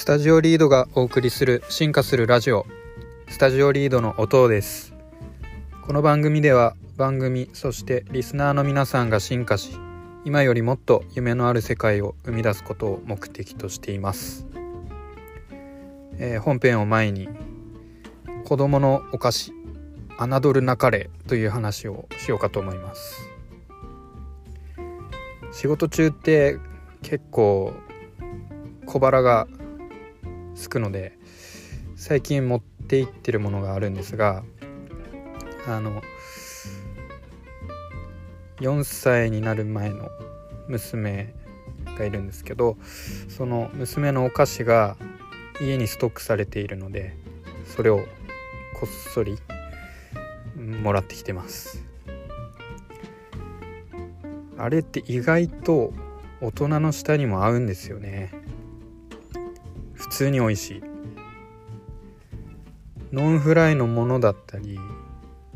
スタジオリードがお送りする進化するラジオ。スタジオリードの音です。この番組では番組そしてリスナーの皆さんが進化し今よりもっと夢のある世界を生み出すことを目的としています、えー、本編を前に子供のお菓子侮るなかれという話をしようかと思います。仕事中って結構小腹がすくので最近持って行ってるものがあるんですがあの4歳になる前の娘がいるんですけどその娘のお菓子が家にストックされているのでそれをこっそりもらってきてます。あれって意外と大人の舌にも合うんですよね。通に美味しい。ノンフライのものだったり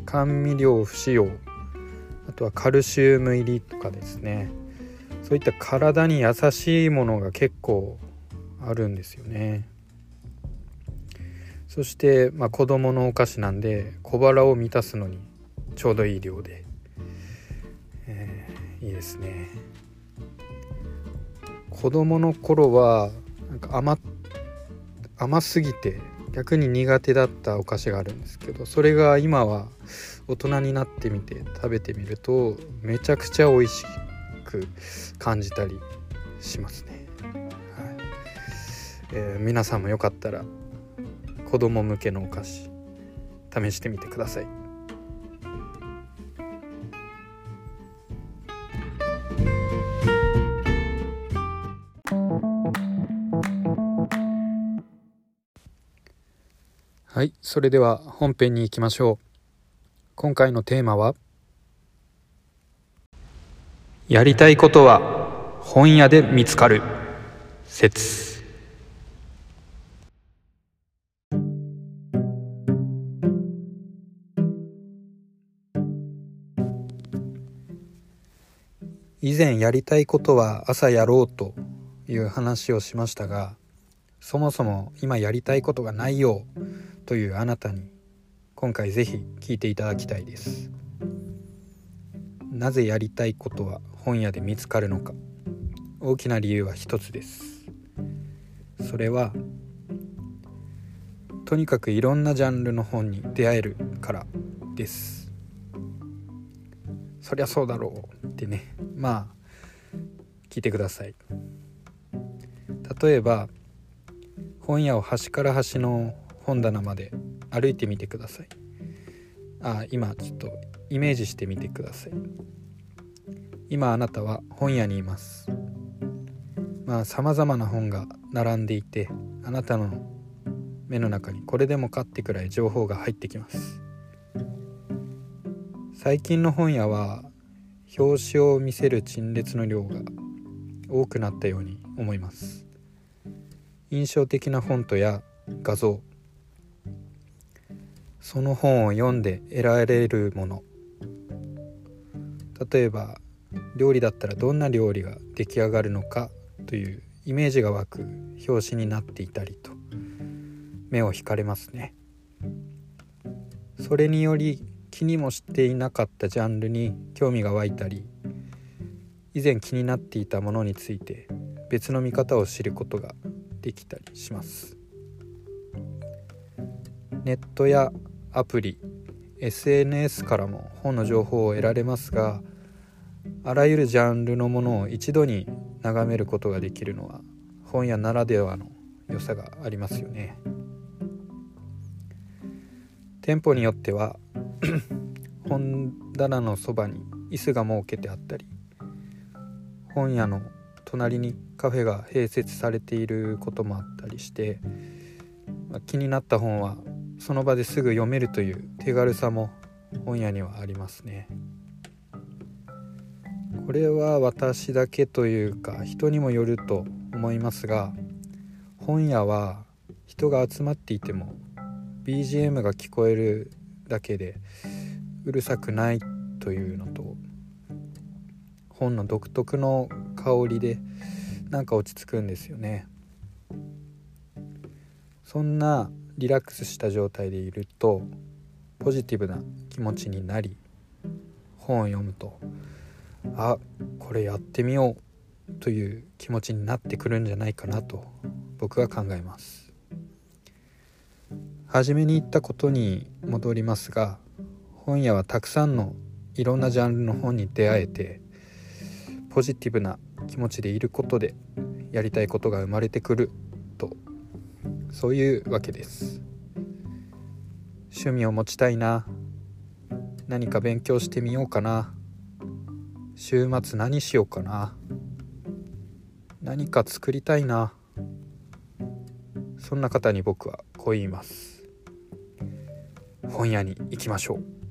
甘味料不使用。あとはカルシウム入りとかですね。そういった体に優しいものが結構あるんですよね。そして、まあ、子供のお菓子なんで小腹を満たすのにちょうどいい量で、えー、いいですね。子供の頃はなんか甘甘すぎて逆に苦手だったお菓子があるんですけどそれが今は大人になってみて食べてみるとめちゃくちゃ美味しく感じたりしますね、はい。えー、皆さんもよかったら子供向けのお菓子試してみてください。はいそれでは本編に行きましょう。今回のテーマはやりたいことは本屋で見つかる説。以前やりたいことは朝やろうという話をしましたがそもそも今やりたいことがないようというあなたに今回ぜひ聞いていただきたいです。なぜやりたいことは本屋で見つかるのか。大きな理由は一つです。それはとにかくいろんなジャンルの本に出会えるからです。そりゃそうだろうってね。まあ聞いてください。例えば本屋を端から端の本棚まで歩いてみてください。あ今ちょっとイメージしてみてください。今あなたは本屋にいます。まあ様々な本が並んでいてあなたの目の中にこれでもかってくらい情報が入ってきます。最近の本屋は表紙を見せる陳列の量が多くなったように思います。印象的なフォントや画像その本を読んで得られるもの。例えば料理だったらどんな料理が出来上がるのかというイメージが湧く表紙になっていたりと目を引かれますね。それにより気にもしていなかったジャンルに興味が湧いたり以前気になっていたものについて別の見方を知ることができたりします。ネットやアプリ SNS からも本の情報を得られますがあらゆるジャンルのものを一度に眺めることができるのは本屋ならではの良さがありますよね。店舗によっては 本棚のそばに椅子が設けてあったり本屋の隣にカフェが併設されていることもあったりして、まあ、気になった本はその場ですぐ読めるという手軽さも本屋にはありますね。これは私だけというか人にもよると思いますが本屋は人が集まっていても BGM が聞こえるだけでうるさくないというのと本の独特の香りでなんか落ち着くんですよね。そんなリラックスした状態でいるとポジティブな気持ちになり本を読むとあこれやってみようという気持ちになってくるんじゃないかなと僕は考えます。初めに言ったことに戻りますが本屋はたくさんのいろんなジャンルの本に出会えてポジティブな気持ちでいることでやりたいことが生まれてくる。そういうわけです。趣味を持ちたいな。何か勉強してみようかな。週末何しようかな。何か作りたいな。そんな方に僕はこう言います。本屋に行きましょう。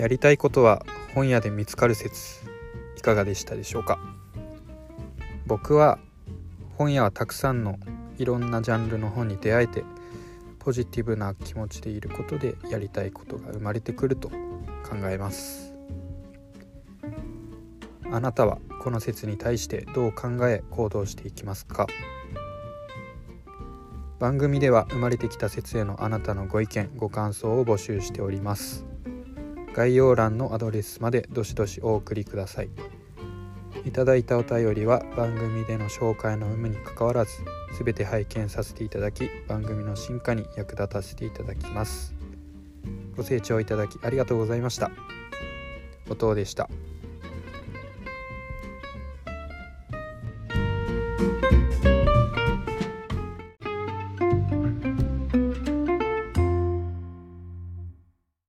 やりたいことは本屋で見つかる説いかがでしたでしょうか？僕は本屋はたくさんのいろんなジャンルの本に出会えてポジティブな気持ちでいることでやりたいことが生まれてくると考えます。あなたはこの説に対してどう考え行動していきますか？番組では生まれてきた説へのあなたのご意見ご感想を募集しております。概要欄のアドレスまでどしどしお送りください。いただいたお便りは番組での紹介の有無にかかわらず全て拝見させていただき番組の進化に役立たせていただきます。ご清聴いただきありがとうございました。後藤でした。